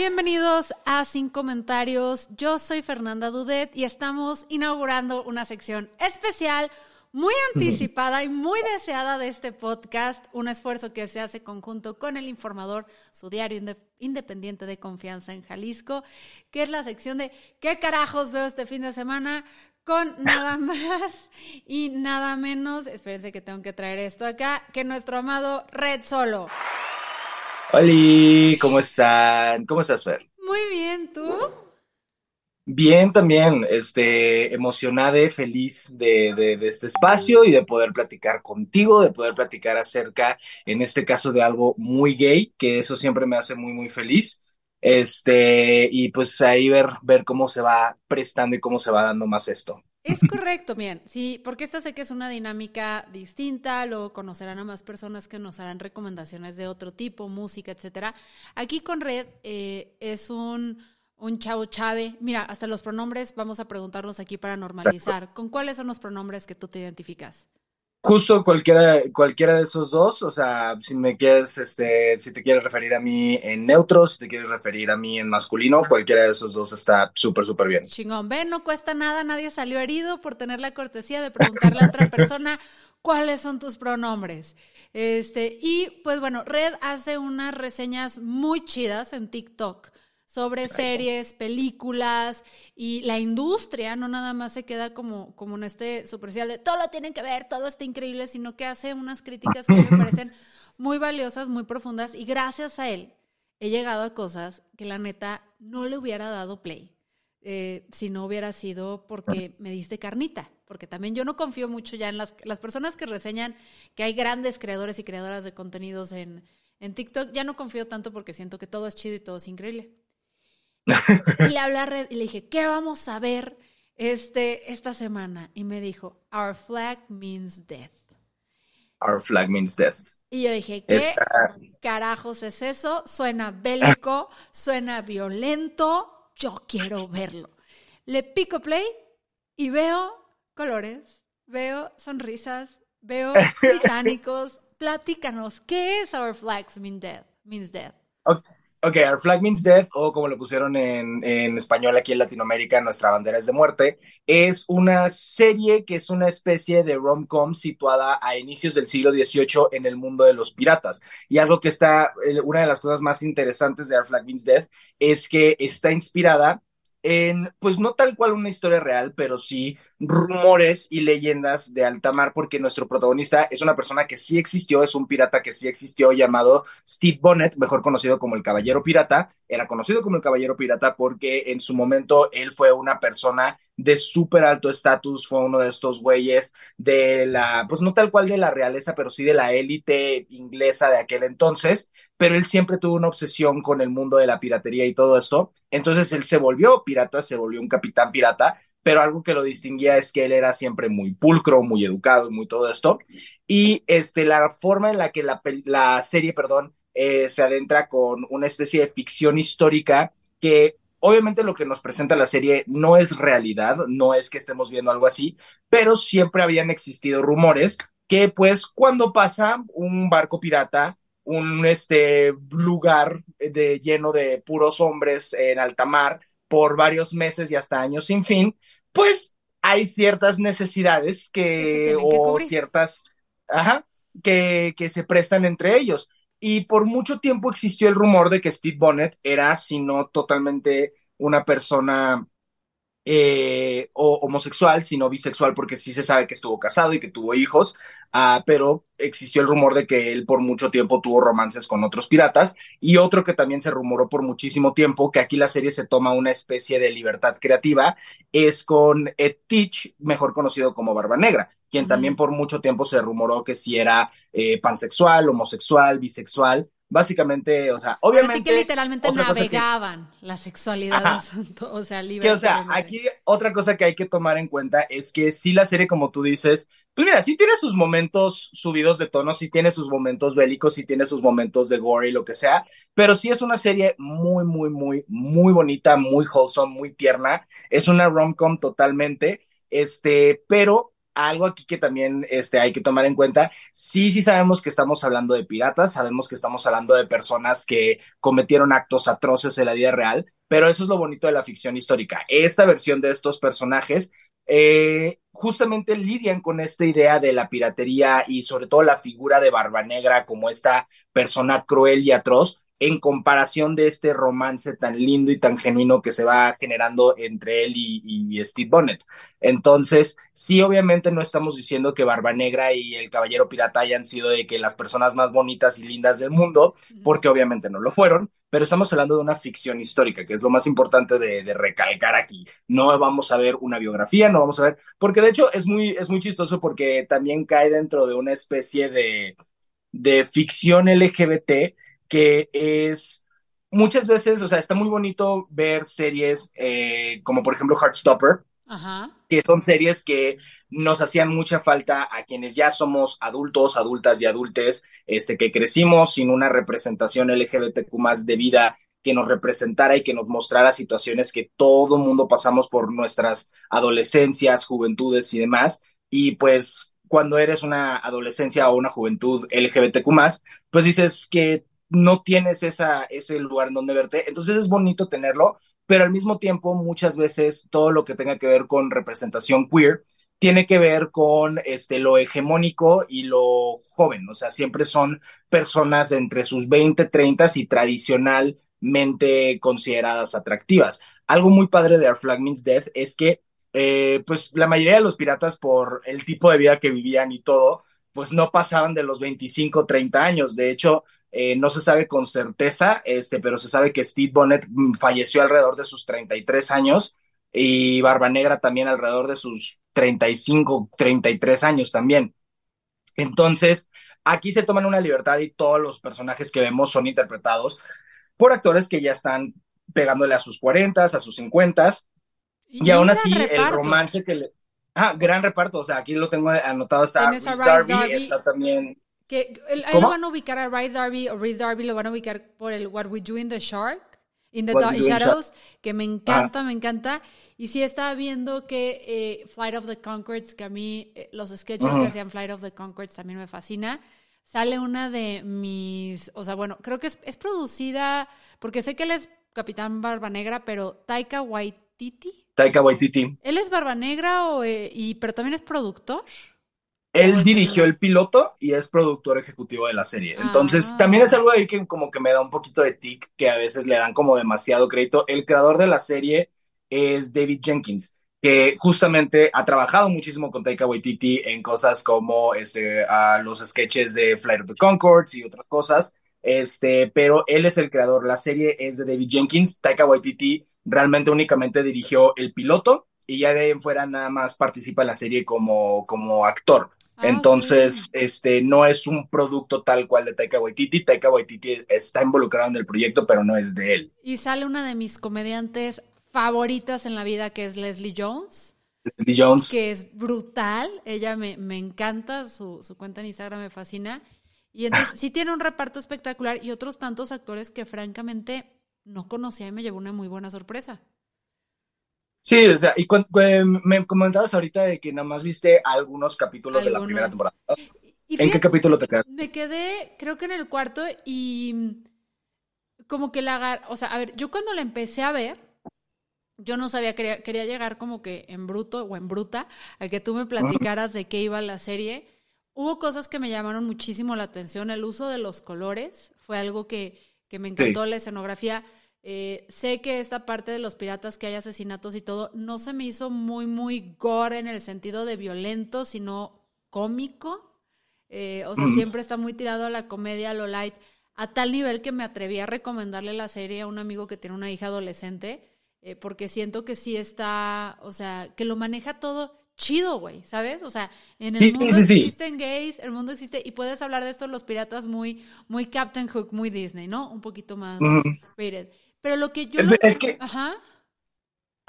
Bienvenidos a Sin Comentarios. Yo soy Fernanda Dudet y estamos inaugurando una sección especial muy anticipada y muy deseada de este podcast, un esfuerzo que se hace conjunto con El Informador, su diario independiente de confianza en Jalisco, que es la sección de ¿qué carajos veo este fin de semana? Con nada más y nada menos, espérense que tengo que traer esto acá, que nuestro amado Red Solo. Hola, ¿cómo están? ¿Cómo estás, Fer? Muy bien, ¿tú? Bien, también, este, emocionada, feliz de, de, este espacio y de poder platicar contigo, de poder platicar acerca, en este caso, de algo muy gay, que eso siempre me hace muy, muy feliz. Este, y pues ahí ver, ver cómo se va prestando y cómo se va dando más esto. Es correcto, bien, sí, porque esta sé que es una dinámica distinta, luego conocerán a más personas que nos harán recomendaciones de otro tipo, música, etcétera. Aquí con Red eh, es un un chavo chave. Mira, hasta los pronombres vamos a preguntarnos aquí para normalizar. ¿Con cuáles son los pronombres que tú te identificas? Justo cualquiera, cualquiera de esos dos, o sea, si me quieres, este, si te quieres referir a mí en neutro, si te quieres referir a mí en masculino, cualquiera de esos dos está súper, súper bien. Chingón, ven, no cuesta nada, nadie salió herido por tener la cortesía de preguntarle a otra persona cuáles son tus pronombres. Este, y pues bueno, Red hace unas reseñas muy chidas en TikTok sobre series, películas y la industria no nada más se queda como, como en este superficial de todo lo tienen que ver, todo está increíble, sino que hace unas críticas que me parecen muy valiosas, muy profundas y gracias a él he llegado a cosas que la neta no le hubiera dado play. Eh, si no hubiera sido porque me diste carnita, porque también yo no confío mucho ya en las, las personas que reseñan que hay grandes creadores y creadoras de contenidos en, en TikTok, ya no confío tanto porque siento que todo es chido y todo es increíble. Y le hablé a Red y le dije, ¿qué vamos a ver este, esta semana? Y me dijo, Our flag means death. Our flag means death. Y yo dije, ¿qué carajos es eso? Suena bélico, suena violento, yo quiero verlo. Le pico play y veo colores, veo sonrisas, veo británicos. Platícanos, ¿qué es Our Flags Mean Death? Means death? Ok, Our Flag Means Death, o como lo pusieron en, en, español aquí en Latinoamérica, Nuestra Bandera es de Muerte, es una serie que es una especie de rom-com situada a inicios del siglo XVIII en el mundo de los piratas. Y algo que está, eh, una de las cosas más interesantes de Our Flag Means Death es que está inspirada en, pues no tal cual una historia real, pero sí rumores y leyendas de alta mar, porque nuestro protagonista es una persona que sí existió, es un pirata que sí existió llamado Steve Bonnet, mejor conocido como el Caballero Pirata. Era conocido como el Caballero Pirata porque en su momento él fue una persona de súper alto estatus, fue uno de estos güeyes de la, pues no tal cual de la realeza, pero sí de la élite inglesa de aquel entonces, pero él siempre tuvo una obsesión con el mundo de la piratería y todo esto. Entonces él se volvió pirata, se volvió un capitán pirata, pero algo que lo distinguía es que él era siempre muy pulcro, muy educado, muy todo esto. Y este, la forma en la que la, la serie, perdón, eh, se adentra con una especie de ficción histórica que obviamente lo que nos presenta la serie no es realidad, no es que estemos viendo algo así, pero siempre habían existido rumores que pues cuando pasa un barco pirata un este, lugar de, lleno de puros hombres en alta mar por varios meses y hasta años sin fin, pues hay ciertas necesidades que, o ciertas, ajá, que, que se prestan entre ellos. Y por mucho tiempo existió el rumor de que Steve Bonnet era, si no totalmente una persona eh, o homosexual, sino bisexual, porque sí se sabe que estuvo casado y que tuvo hijos, uh, pero existió el rumor de que él por mucho tiempo tuvo romances con otros piratas, y otro que también se rumoró por muchísimo tiempo, que aquí la serie se toma una especie de libertad creativa, es con Ed Teach, mejor conocido como Barba Negra, quien uh -huh. también por mucho tiempo se rumoró que si era eh, pansexual, homosexual, bisexual, básicamente, o sea, obviamente. Así que literalmente navegaban que, la sexualidad, Ajá, o sea, libre. Que, o sea, aquí otra cosa que hay que tomar en cuenta es que sí la serie, como tú dices, pues mira, sí tiene sus momentos subidos de tono, sí tiene sus momentos bélicos, sí tiene sus momentos de gore y lo que sea, pero sí es una serie muy, muy, muy, muy bonita, muy wholesome, muy tierna. Es una rom-com totalmente, este, pero algo aquí que también este, hay que tomar en cuenta, sí, sí sabemos que estamos hablando de piratas, sabemos que estamos hablando de personas que cometieron actos atroces en la vida real, pero eso es lo bonito de la ficción histórica. Esta versión de estos personajes eh, justamente lidian con esta idea de la piratería y sobre todo la figura de Barba Negra como esta persona cruel y atroz, en comparación de este romance tan lindo y tan genuino que se va generando entre él y, y, Steve Bonnet. Entonces, sí, obviamente no estamos diciendo que Barba Negra y el Caballero Pirata hayan sido de que las personas más bonitas y lindas del mundo, porque obviamente no lo fueron, pero estamos hablando de una ficción histórica, que es lo más importante de, de recalcar aquí. No vamos a ver una biografía, no vamos a ver, porque de hecho es muy, es muy chistoso porque también cae dentro de una especie de, de ficción LGBT que es muchas veces, o sea, está muy bonito ver series eh, como por ejemplo Heartstopper, Ajá. que son series que nos hacían mucha falta a quienes ya somos adultos, adultas y adultes, este, que crecimos sin una representación LGBTQ más de vida que nos representara y que nos mostrara situaciones que todo mundo pasamos por nuestras adolescencias, juventudes y demás. Y pues cuando eres una adolescencia o una juventud LGBTQ más, pues dices que no tienes ese lugar en donde verte. Entonces es bonito tenerlo, pero al mismo tiempo muchas veces todo lo que tenga que ver con representación queer tiene que ver con este, lo hegemónico y lo joven. O sea, siempre son personas entre sus 20, 30 y tradicionalmente consideradas atractivas. Algo muy padre de Our Flag Means Death es que eh, pues la mayoría de los piratas por el tipo de vida que vivían y todo, pues no pasaban de los 25, 30 años. De hecho, eh, no se sabe con certeza, este, pero se sabe que Steve Bonnet falleció alrededor de sus 33 años y Barba Negra también alrededor de sus 35, 33 años también. Entonces, aquí se toman una libertad y todos los personajes que vemos son interpretados por actores que ya están pegándole a sus 40, a sus 50 y, y aún así reparto. el romance que le... Ah, gran reparto, o sea, aquí lo tengo anotado, está Darby, Darby, está también... Que el, ahí lo van a ubicar a Rice Darby o Reese Darby lo van a ubicar por el What We Do in the Shark, in the What Shadows, que me encanta, ah. me encanta. Y sí estaba viendo que eh, Flight of the Concords, que a mí eh, los sketches uh -huh. que hacían Flight of the Concords también me fascina. Sale una de mis, o sea, bueno, creo que es, es producida, porque sé que él es Capitán Barba Negra, pero Taika Waititi. Taika Waititi. ¿Él es Barba Negra o, eh, y, pero también es productor? Él dirigió el piloto y es productor ejecutivo de la serie. Entonces, ah. también es algo ahí que como que me da un poquito de tic, que a veces le dan como demasiado crédito. El creador de la serie es David Jenkins, que justamente ha trabajado muchísimo con Taika Waititi en cosas como este, los sketches de Flight of the Concords y otras cosas. Este, pero él es el creador. La serie es de David Jenkins. Taika Waititi realmente únicamente dirigió el piloto y ya de ahí en fuera nada más participa en la serie como, como actor. Ah, Entonces, okay. este, no es un producto tal cual de Taika Waititi. Taika Waititi está involucrado en el proyecto, pero no es de él. Y sale una de mis comediantes favoritas en la vida, que es Leslie Jones. Leslie Jones. Que es brutal. Ella me, me encanta, su, su, cuenta en Instagram me fascina. Y entonces sí tiene un reparto espectacular y otros tantos actores que francamente no conocía y me llevó una muy buena sorpresa. Sí, o sea, y cu me comentabas ahorita de que nada más viste algunos capítulos algunos. de la primera temporada. Fíjate, ¿En qué capítulo te quedaste? Me quedé, creo que en el cuarto, y como que la... O sea, a ver, yo cuando la empecé a ver, yo no sabía, quería, quería llegar como que en bruto o en bruta a que tú me platicaras de qué iba la serie. Hubo cosas que me llamaron muchísimo la atención. El uso de los colores fue algo que, que me encantó, sí. la escenografía Eh, sé que esta parte de los piratas que hay asesinatos y todo no se me hizo muy, muy gore en el sentido de violento, sino cómico. Eh, o sea, siempre está muy tirado a la comedia, a lo light, a tal nivel que me atreví a recomendarle la serie a un amigo que tiene una hija adolescente, eh, porque siento que sí está, o sea, que lo maneja todo chido, güey, ¿sabes? O sea, en el mundo existen gays, el mundo existe, y puedes hablar de esto los piratas muy, muy Captain Hook, muy Disney, ¿no? Un poquito más Pero lo que yo... Es que... Ajá.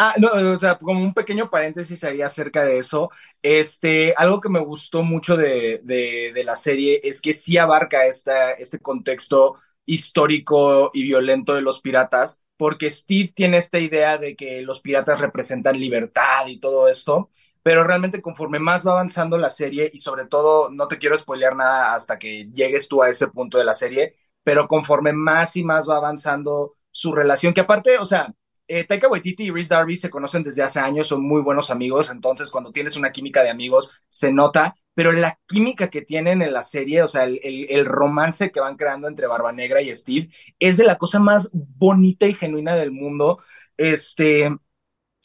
Ah, no, o sea, como un pequeño paréntesis ahí acerca de eso, este, algo que me gustó mucho de, de, la serie es que sí abarca esta, este contexto histórico y violento de los piratas, porque Steve tiene esta idea de que los piratas representan libertad y todo esto, pero realmente conforme más va avanzando la serie y sobre todo no te quiero spoilear nada hasta que llegues tú a ese punto de la serie, pero conforme más y más va avanzando su relación, que aparte, o sea, eh, Taika Waititi y Rhys Darby se conocen desde hace años, son muy buenos amigos, entonces cuando tienes una química de amigos se nota, pero la química que tienen en la serie, o sea, el, el romance que van creando entre Barba Negra y Steve, es de la cosa más bonita y genuina del mundo. Este,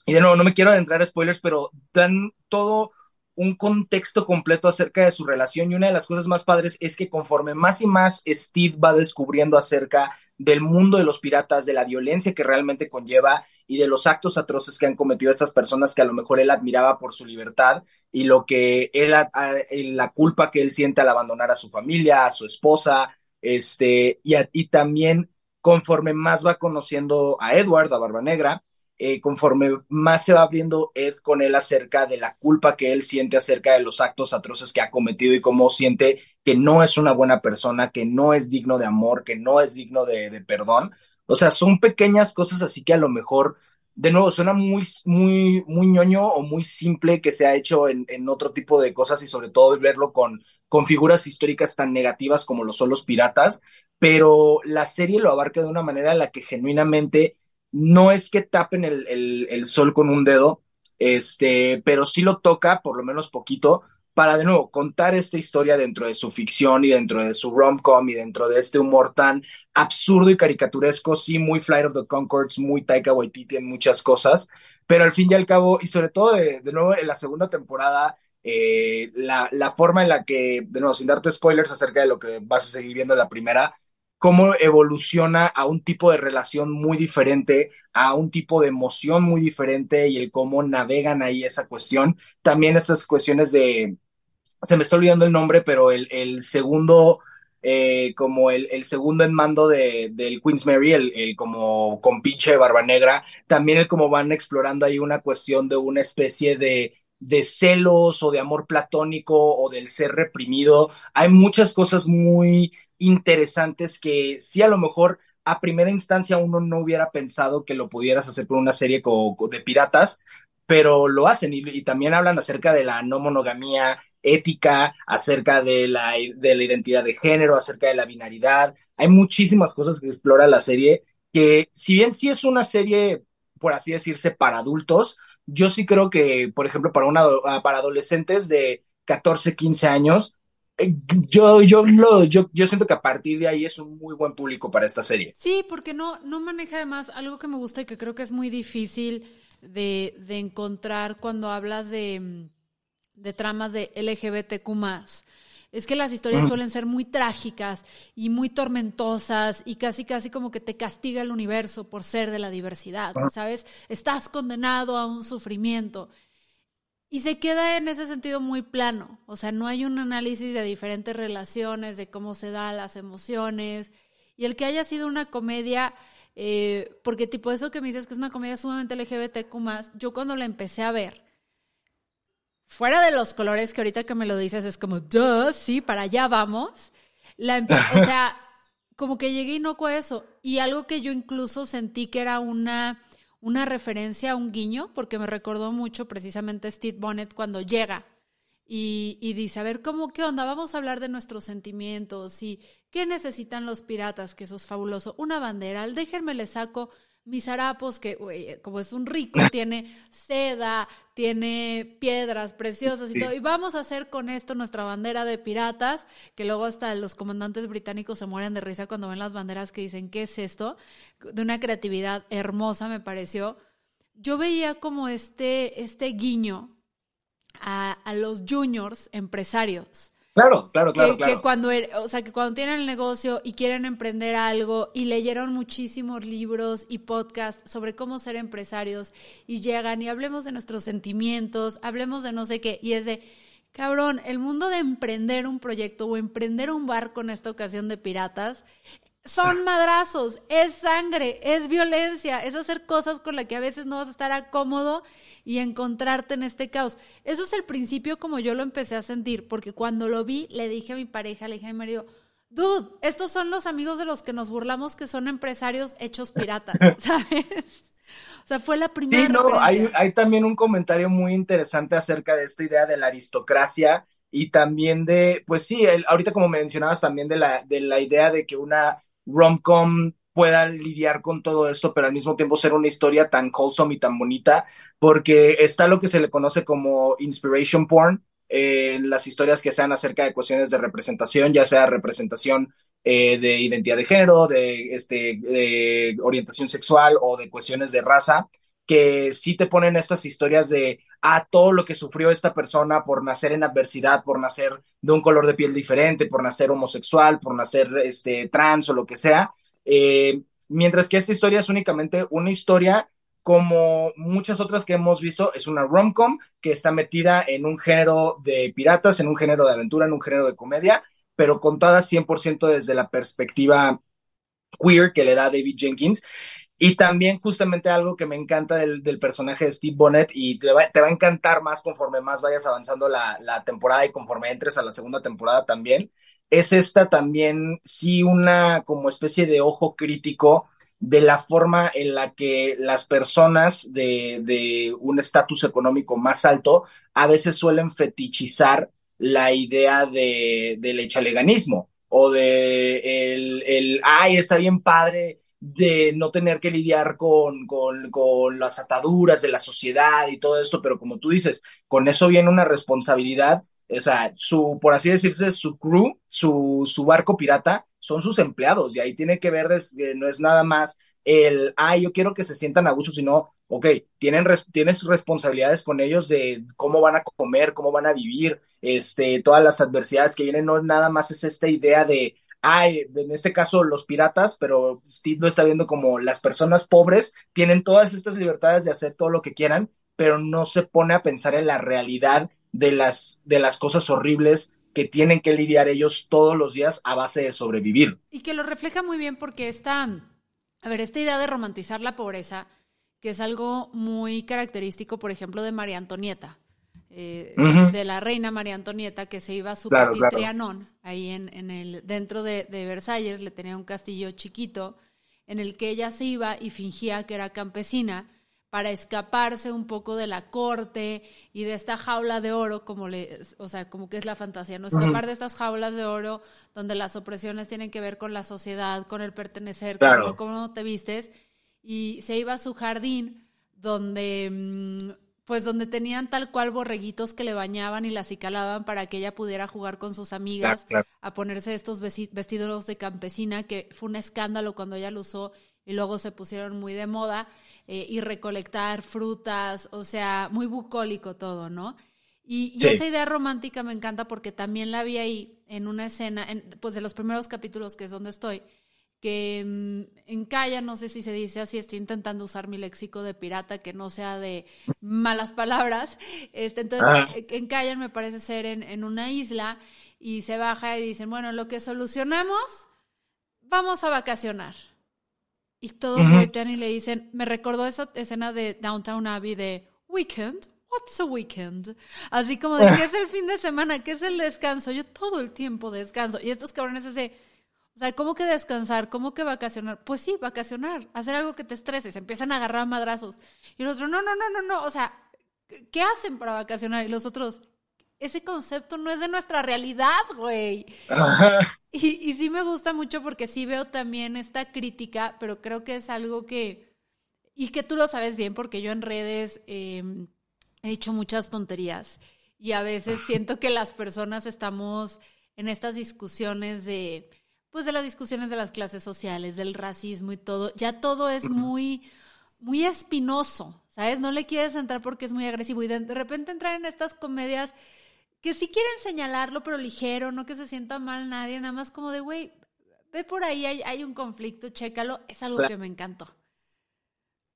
y de nuevo, no me quiero adentrar a spoilers, pero dan todo un contexto completo acerca de su relación y una de las cosas más padres es que conforme más y más Steve va descubriendo acerca del mundo de los piratas, de la violencia que realmente conlleva y de los actos atroces que han cometido estas personas que a lo mejor él admiraba por su libertad y lo que él, la culpa que él siente al abandonar a su familia, a su esposa, este, y, y también conforme más va conociendo a Edward, a Barba Negra, eh, conforme más se va abriendo Ed con él acerca de la culpa que él siente acerca de los actos atroces que ha cometido y cómo siente que no es una buena persona, que no es digno de amor, que no es digno de, perdón. O sea, son pequeñas cosas así que a lo mejor, de nuevo, suena muy, muy, muy ñoño o muy simple que se ha hecho en, en otro tipo de cosas y sobre todo verlo con, con figuras históricas tan negativas como lo son los piratas, pero la serie lo abarca de una manera en la que genuinamente no es que tapen el, sol con un dedo, este, pero sí lo toca, por lo menos poquito, para de nuevo contar esta historia dentro de su ficción y dentro de su rom-com y dentro de este humor tan absurdo y caricaturesco, sí, muy Flight of the Concords, muy Taika Waititi en muchas cosas, pero al fin y al cabo, y sobre todo de, nuevo en la segunda temporada, eh, la, la, forma en la que, de nuevo, sin darte spoilers acerca de lo que vas a seguir viendo en la primera, cómo evoluciona a un tipo de relación muy diferente, a un tipo de emoción muy diferente y el cómo navegan ahí esa cuestión. También esas cuestiones de, se me está olvidando el nombre, pero el, el segundo, eh, como el, el, segundo en mando de, del Queen's Mary, el, el como pinche Barba Negra, también el cómo van explorando ahí una cuestión de una especie de de celos o de amor platónico o del ser reprimido. Hay muchas cosas muy interesantes que sí a lo mejor a primera instancia uno no hubiera pensado que lo pudieras hacer por una serie de piratas, pero lo hacen y, también hablan acerca de la no monogamía ética, acerca de la, de la identidad de género, acerca de la binaridad. Hay muchísimas cosas que explora la serie que si bien sí es una serie, por así decirse, para adultos, yo sí creo que, por ejemplo, para, una, para adolescentes de 14, 15 años, yo, yo, lo, yo, yo siento que a partir de ahí es un muy buen público para esta serie. Sí, porque no, no maneja además algo que me gusta y que creo que es muy difícil de, de encontrar cuando hablas de, de tramas de LGBTQ es que las historias suelen ser muy trágicas y muy tormentosas y casi casi como que te castiga el universo por ser de la diversidad, ¿sabes? Estás condenado a un sufrimiento. Y se queda en ese sentido muy plano, o sea, no hay un análisis de diferentes relaciones, de cómo se dan las emociones, y el que haya sido una comedia, eh, porque tipo eso que me dices que es una comedia sumamente LGBTQ yo cuando la empecé a ver, fuera de los colores que ahorita que me lo dices es como, duh, sí, para allá vamos, la o sea, como que llegué inocuo a eso, y algo que yo incluso sentí que era una una referencia un guiño, porque me recordó mucho precisamente Steve Bonnet cuando llega y, dice, a ver, ¿cómo qué onda? Vamos a hablar de nuestros sentimientos y qué necesitan los piratas, que eso es fabuloso. Una bandera, déjenme le saco mis harapos, que como es un rico, tiene seda, tiene piedras preciosas y todo. Y vamos a hacer con esto nuestra bandera de piratas, que luego hasta los comandantes británicos se mueren de risa cuando ven las banderas que dicen, ¿qué es esto? De una creatividad hermosa, me pareció. Yo veía como este, este guiño a, a los juniors empresarios Claro, claro, claro. Que, cuando, er, o sea, que cuando tienen el negocio y quieren emprender algo y leyeron muchísimos libros y podcasts sobre cómo ser empresarios y llegan y hablemos de nuestros sentimientos, hablemos de no sé qué, y es de, cabrón, el mundo de emprender un proyecto o emprender un barco en esta ocasión de piratas son madrazos, es sangre, es violencia, es hacer cosas con las que a veces no vas a estar cómodo y encontrarte en este caos. Eso es el principio como yo lo empecé a sentir, porque cuando lo vi le dije a mi pareja, le dije a mi marido, dude, estos son los amigos de los que nos burlamos que son empresarios hechos piratas, ¿sabes? O sea, fue la primera. Sí, no, hay, hay también un comentario muy interesante acerca de esta idea de la aristocracia y también de, pues sí, ahorita como mencionabas también de la, de la idea de que una rom-com pueda lidiar con todo esto, pero al mismo tiempo ser una historia tan wholesome y tan bonita, porque está lo que se le conoce como inspiration porn, en las historias que sean acerca de cuestiones de representación, ya sea representación eh, de identidad de género, de, este, de orientación sexual o de cuestiones de raza, que sí te ponen estas historias de ah, todo lo que sufrió esta persona por nacer en adversidad, por nacer de un color de piel diferente, por nacer homosexual, por nacer este, trans o lo que sea. Eh, mientras que esta historia es únicamente una historia como muchas otras que hemos visto, es una rom-com que está metida en un género de piratas, en un género de aventura, en un género de comedia, pero contada 100% desde la perspectiva queer que le da David Jenkins. Y también justamente algo que me encanta del, personaje de Steve Bonnet y te va, a encantar más conforme más vayas avanzando la, la, temporada y conforme entres a la segunda temporada también, es esta también sí una como especie de ojo crítico de la forma en la que las personas de, de un estatus económico más alto a veces suelen fetichizar la idea de, del echaleganismo o de el, el, ay, está bien padre de no tener que lidiar con, con, con, las ataduras de la sociedad y todo esto, pero como tú dices, con eso viene una responsabilidad, o sea, su, por así decirse, su crew, su, su barco pirata, son sus empleados y ahí tiene que ver, no es nada más el, ay, yo quiero que se sientan a gusto, sino, ok, tienen, tienes responsabilidades con ellos de cómo van a comer, cómo van a vivir, este, todas las adversidades que vienen, no nada más es esta idea de, hay, en este caso los piratas, pero Steve lo está viendo como las personas pobres tienen todas estas libertades de hacer todo lo que quieran, pero no se pone a pensar en la realidad de las, de las cosas horribles que tienen que lidiar ellos todos los días a base de sobrevivir. Y que lo refleja muy bien porque está, a ver, esta idea de romantizar la pobreza, que es algo muy característico, por ejemplo, de María Antonieta. Eh, de la reina María Antonieta que se iba a su claro, Trianón, ahí en, el, dentro de, Versalles, le tenía un castillo chiquito en el que ella se iba y fingía que era campesina para escaparse un poco de la corte y de esta jaula de oro, como le, o sea, como que es la fantasía, no escapar de estas jaulas de oro donde las opresiones tienen que ver con la sociedad, con el pertenecer, con cómo te vistes, y se iba a su jardín donde mm, pues donde tenían tal cual borreguitos que le bañaban y la acicalaban para que ella pudiera jugar con sus amigas, a ponerse estos vestidos de campesina, que fue un escándalo cuando ella lo usó y luego se pusieron muy de moda, eh, y recolectar frutas, o sea, muy bucólico todo, ¿no? Y, esa idea romántica me encanta porque también la vi ahí en una escena, en, pues de los primeros capítulos, que es donde estoy, que mm, en Calla, no sé si se dice así, estoy intentando usar mi léxico de pirata que no sea de malas palabras. Este, entonces, ah. eh, en Calla me parece ser en, una isla y se baja y dicen, bueno, lo que solucionamos, vamos a vacacionar. Y todos uh y le dicen, me recordó esa escena de Downtown Abbey de Weekend. What's a weekend? Así como de, ¿qué es el fin de semana? ¿Qué es el descanso? Yo todo el tiempo descanso. Y estos cabrones ese o sea, ¿cómo que descansar? ¿Cómo que vacacionar? Pues sí, vacacionar, hacer algo que te estrese, se empiezan a agarrar madrazos. Y el otro, no, no, no, no, no, o sea, ¿qué hacen para vacacionar? Y los otros, ese concepto no es de nuestra realidad, güey. Y, y sí me gusta mucho porque sí veo también esta crítica, pero creo que es algo que, y que tú lo sabes bien porque yo en redes em, he dicho muchas tonterías y a veces siento que las personas estamos en estas discusiones de, pues de las discusiones de las clases sociales, del racismo y todo, ya todo es muy, muy espinoso, ¿sabes? No le quieres entrar porque es muy agresivo y de, repente entrar en estas comedias que sí quieren señalarlo, pero ligero, no que se sienta mal nadie, nada más como de, güey, ve por ahí, hay, hay un conflicto, chécalo, es algo que me encantó.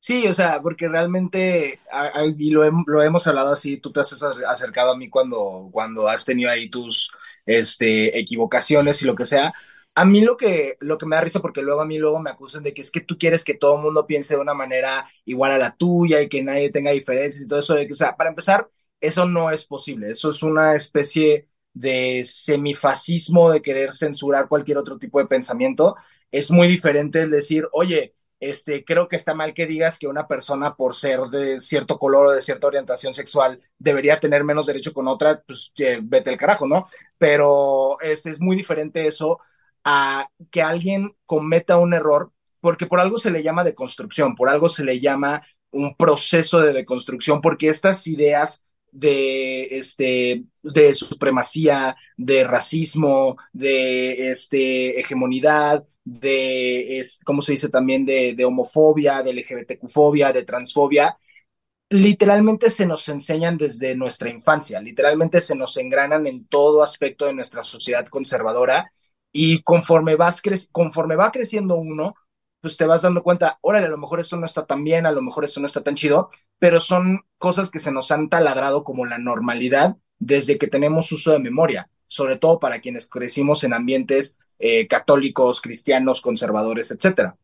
Sí, o sea, porque realmente, y lo, lo, hemos hablado así, tú te has acercado a mí cuando, cuando has tenido ahí tus este, equivocaciones y lo que sea. A mí lo que, lo que me da risa, porque luego a mí luego me acusan de que es que tú quieres que todo el mundo piense de una manera igual a la tuya y que nadie tenga diferencias y todo eso. o sea, para empezar, eso no es posible. Eso es una especie de semifascismo de querer censurar cualquier otro tipo de pensamiento. Es muy diferente el decir, oye, este, creo que está mal que digas que una persona por ser de cierto color o de cierta orientación sexual debería tener menos derecho con otra, pues vete el carajo, ¿no? Pero este, es muy diferente eso a que alguien cometa un error, porque por algo se le llama deconstrucción, por algo se le llama un proceso de deconstrucción, porque estas ideas de, este, de supremacía, de racismo, de este, hegemonidad, de, es, ¿cómo se dice también? De, de homofobia, de LGBTQ-fobia, de transfobia, literalmente se nos enseñan desde nuestra infancia, literalmente se nos engranan en todo aspecto de nuestra sociedad conservadora y conforme, vas conforme va creciendo uno, pues te vas dando cuenta, órale, a lo mejor esto no está tan bien, a lo mejor esto no está tan chido, pero son cosas que se nos han taladrado como la normalidad desde que tenemos uso de memoria, sobre todo para quienes crecimos en ambientes eh, católicos, cristianos, conservadores, etc.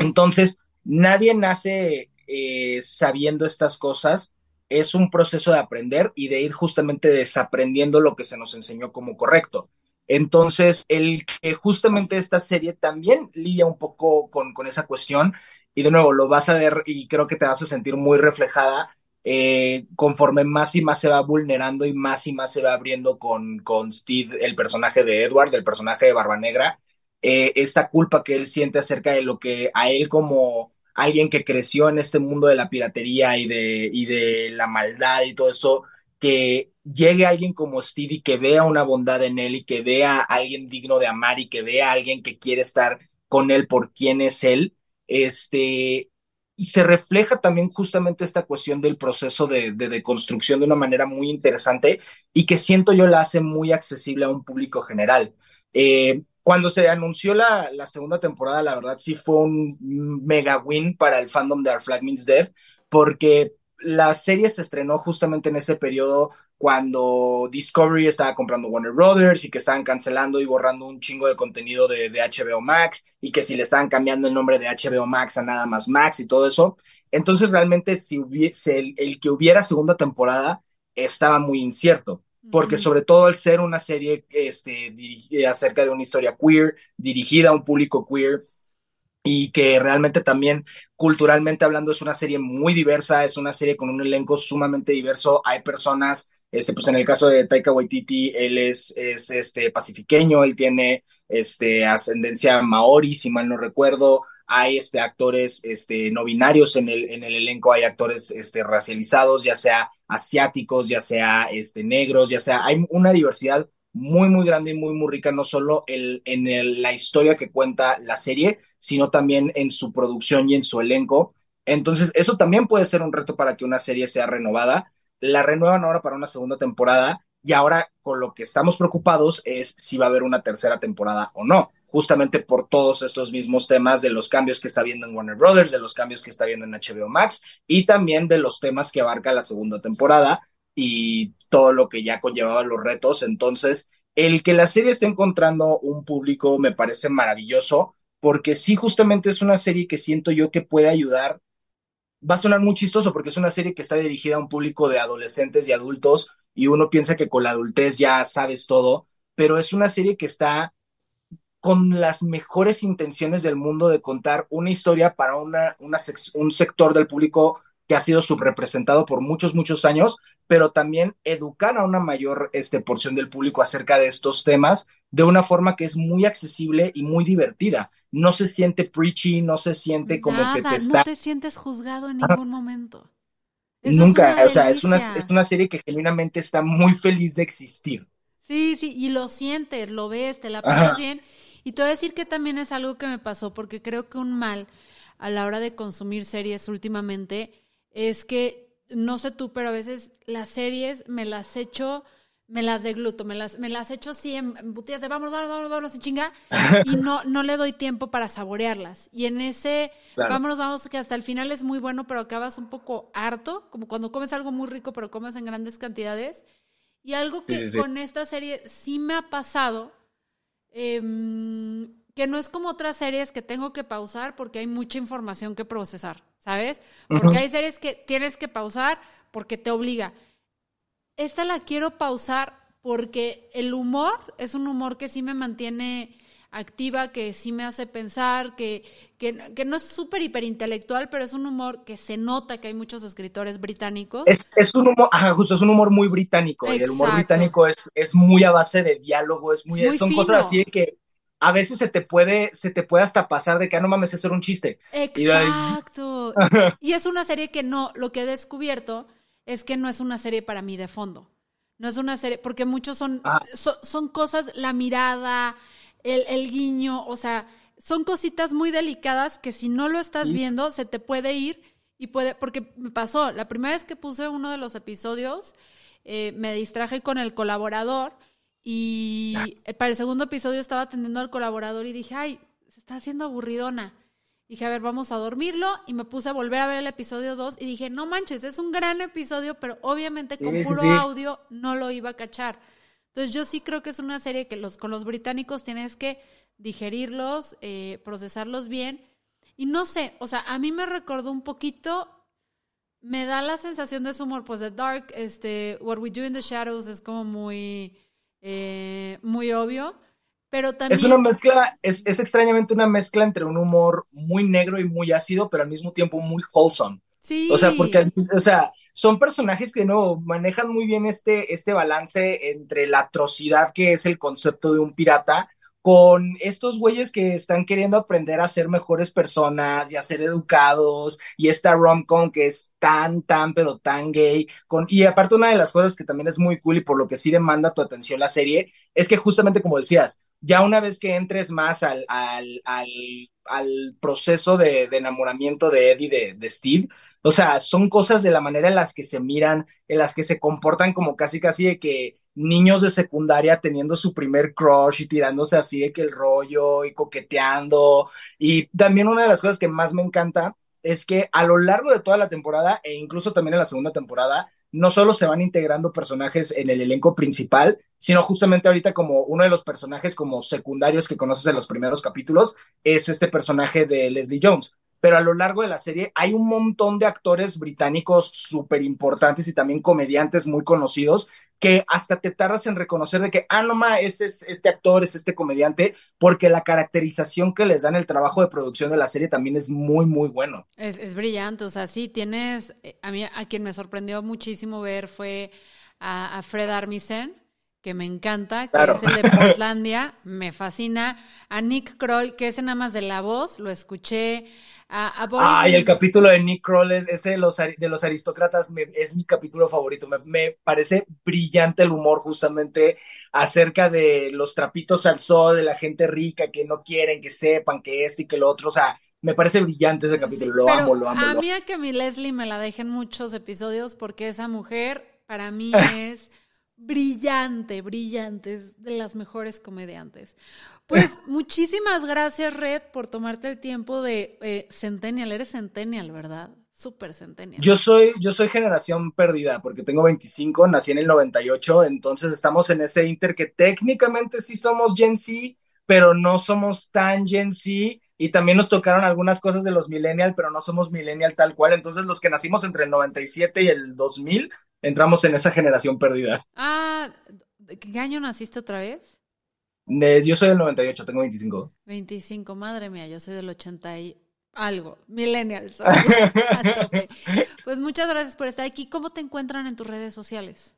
Entonces, nadie nace eh, sabiendo estas cosas, es un proceso de aprender y de ir justamente desaprendiendo lo que se nos enseñó como correcto. Entonces, el que justamente esta serie también lidia un poco con, con esa cuestión, y de nuevo lo vas a ver y creo que te vas a sentir muy reflejada eh, conforme más y más se va vulnerando y más y más se va abriendo con, con Steve, el personaje de Edward, el personaje de Barba Negra, eh, esta culpa que él siente acerca de lo que a él como alguien que creció en este mundo de la piratería y de, y de la maldad y todo esto, que llegue alguien como Steve y que vea una bondad en él y que vea a alguien digno de amar y que vea a alguien que quiere estar con él por quién es él, este, se refleja también justamente esta cuestión del proceso de, de, construcción de una manera muy interesante y que siento yo la hace muy accesible a un público general. Eh, cuando se anunció la, la, segunda temporada, la verdad sí fue un mega win para el fandom de Our Flag Means Dead, porque la serie se estrenó justamente en ese periodo cuando Discovery estaba comprando Warner Brothers y que estaban cancelando y borrando un chingo de contenido de, HBO Max y que si le estaban cambiando el nombre de HBO Max a nada más Max y todo eso. Entonces realmente si hubiese, el, que hubiera segunda temporada estaba muy incierto, porque sobre todo al ser una serie este, acerca de una historia queer, dirigida a un público queer, y que realmente también culturalmente hablando es una serie muy diversa, es una serie con un elenco sumamente diverso, hay personas, este, pues en el caso de Taika Waititi, él es, es este, pacifiqueño, él tiene este, ascendencia maori, si mal no recuerdo, hay este, actores este, no binarios en el, en el elenco, hay actores este, racializados, ya sea asiáticos, ya sea este, negros, ya sea, hay una diversidad muy, muy grande y muy, muy rica, no solo el, en la historia que cuenta la serie, sino también en su producción y en su elenco. Entonces, eso también puede ser un reto para que una serie sea renovada. La renuevan ahora para una segunda temporada y ahora con lo que estamos preocupados es si va a haber una tercera temporada o no, justamente por todos estos mismos temas de los cambios que está viendo en Warner Brothers, de los cambios que está viendo en HBO Max y también de los temas que abarca la segunda temporada y todo lo que ya conllevaba los retos. Entonces, el que la serie esté encontrando un público me parece maravilloso, porque sí, justamente es una serie que siento yo que puede ayudar. Va a sonar muy chistoso porque es una serie que está dirigida a un público de adolescentes y adultos y uno piensa que con la adultez ya sabes todo, pero es una serie que está con las mejores intenciones del mundo de contar una historia para una un sector del público que ha sido subrepresentado por muchos, muchos años, pero también educar a una mayor este, porción del público acerca de estos temas de una forma que es muy accesible y muy divertida. No se siente preachy, no se siente como que te está... No te sientes juzgado en ningún momento. Nunca, o sea, es una, es una serie que genuinamente está muy feliz de existir. Sí, sí, y lo sientes, lo ves, te la pasas bien. Y te voy a decir que también es algo que me pasó, porque creo que un mal a la hora de consumir series últimamente es que, no sé tú, pero a veces las series me las echo, me las degluto, me las, me las echo así en, butillas de vamos, vamos, vamos, vamos, y chinga, y no, no le doy tiempo para saborearlas. Y en ese, vámonos, vamos, que hasta el final es muy bueno, pero acabas un poco harto, como cuando comes algo muy rico, pero comes en grandes cantidades. Y algo que con esta serie sí me ha pasado, em, que no es como otras series que tengo que pausar porque hay mucha información que procesar, ¿sabes? Porque hay series que tienes que pausar porque te obliga. Esta la quiero pausar porque el humor es un humor que sí me mantiene activa, que sí me hace pensar, que, que, no es súper hiperintelectual, pero es un humor que se nota que hay muchos escritores británicos. Es, es un humor, ajá, justo, es un humor muy británico, y el humor británico es, es muy a base de diálogo, es muy, son cosas así de que a veces se te puede, se te puede hasta pasar de que, ah, no mames, eso era un chiste. Exacto. Y, es una serie que no, lo que he descubierto es que no es una serie para mí de fondo. No es una serie, porque muchos son, ah. son, cosas, la mirada, el, el, guiño, o sea, son cositas muy delicadas que si no lo estás viendo, se te puede ir y puede, porque me pasó, la primera vez que puse uno de los episodios, eh, me distraje con el colaborador y para el segundo episodio estaba atendiendo al colaborador y dije, ay, se está haciendo aburridona. Dije, a ver, vamos a dormirlo y me puse a volver a ver el episodio 2 y dije, no manches, es un gran episodio, pero obviamente con puro audio no lo iba a cachar. Entonces yo sí creo que es una serie que los, con los británicos tienes que digerirlos, eh, procesarlos bien. Y no sé, o sea, a mí me recordó un poquito, me da la sensación de su humor, pues de Dark, este, What We Do in the Shadows es como muy eh, muy obvio, pero también... Es una mezcla, es, es, extrañamente una mezcla entre un humor muy negro y muy ácido, pero al mismo tiempo muy wholesome. Sí. O sea, porque, o sea, son personajes que no manejan muy bien este, este balance entre la atrocidad que es el concepto de un pirata con estos güeyes que están queriendo aprender a ser mejores personas y a ser educados, y esta rom-com que es tan, tan, pero tan gay. Con, y aparte, una de las cosas que también es muy cool y por lo que sí demanda tu atención la serie, es que justamente como decías, ya una vez que entres más al, al, al, proceso de, de, enamoramiento de Eddie de, de Steve, o sea, son cosas de la manera en las que se miran, en las que se comportan como casi casi de que niños de secundaria teniendo su primer crush y tirándose así de que el rollo y coqueteando. Y también una de las cosas que más me encanta es que a lo largo de toda la temporada e incluso también en la segunda temporada, no solo se van integrando personajes en el elenco principal, sino justamente ahorita como uno de los personajes como secundarios que conoces en los primeros capítulos es este personaje de Leslie Jones pero a lo largo de la serie hay un montón de actores británicos súper importantes y también comediantes muy conocidos que hasta te tardas en reconocer de que, ah, no ma, este es este actor, es este comediante, porque la caracterización que les dan el trabajo de producción de la serie también es muy, muy bueno. Es, es brillante, o sea, sí, tienes, eh, a mí, a quien me sorprendió muchísimo ver fue a, Fred Armisen, que me encanta, que es el de Portlandia, me fascina, a Nick Kroll, que es nada más de la voz, lo escuché Ay, el capítulo de Nick Kroll, ese de los, de los aristócratas, es mi capítulo favorito. Me, parece brillante el humor justamente acerca de los trapitos al sol, de la gente rica que no quieren que sepan que esto y que lo otro. O sea, me parece brillante ese capítulo. lo amo, lo amo. A mí a que mi Leslie me la dejen muchos episodios porque esa mujer para mí es brillante, brillante, es de las mejores comediantes. Pues muchísimas gracias, Red, por tomarte el tiempo de eh, Centennial. Eres Centennial, ¿verdad? Súper Centennial. Yo soy, yo soy generación perdida porque tengo 25, nací en el 98, entonces estamos en ese inter que técnicamente sí somos Gen Z, pero no somos tan Gen Z y también nos tocaron algunas cosas de los millennial, pero no somos millennial tal cual. Entonces los que nacimos entre el 97 y el 2000 entramos en esa generación perdida. Ah, ¿qué año naciste otra vez? yo soy del 98, tengo 25. 25, madre mía, yo soy del 80 Algo, millennials. pues muchas gracias por estar aquí. ¿Cómo te encuentran en tus redes sociales?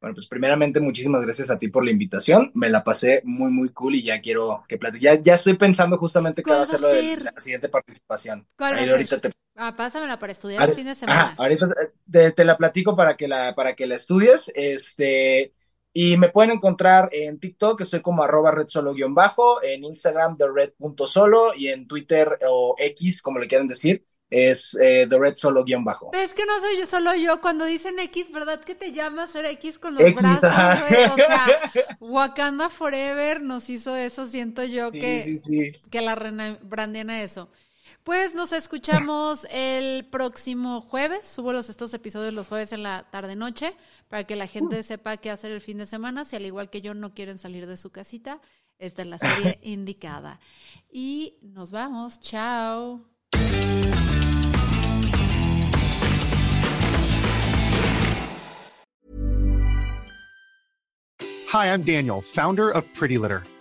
Bueno, pues primeramente muchísimas gracias a ti por la invitación. Me la pasé muy, muy cool y ya quiero que platique. Ya, ya estoy pensando justamente qué va a ser lo de la siguiente participación. ¿Cuál va a ahorita te... Ah, pásamela para estudiar el fin de semana. ahorita te, te, la platico para que la, para que la estudies. Este, y me pueden encontrar en TikTok, estoy como arroba red solo guion bajo, en Instagram de red.solo y en Twitter o X, como le quieran decir, es eh, The Red Solo guion bajo. Es que no soy yo solo yo, cuando dicen X, ¿verdad que te llamas ser X con los brazos, O sea, Wakanda Forever nos hizo eso, siento yo que, que la brandiana eso. Pues nos escuchamos el próximo jueves. Subo los, estos episodios los jueves en la tarde-noche para que la gente uh. sepa qué hacer el fin de semana. Si al igual que yo no quieren salir de su casita, esta es la serie indicada. Y nos vamos. Chao. Hi, I'm Daniel, founder of Pretty Litter.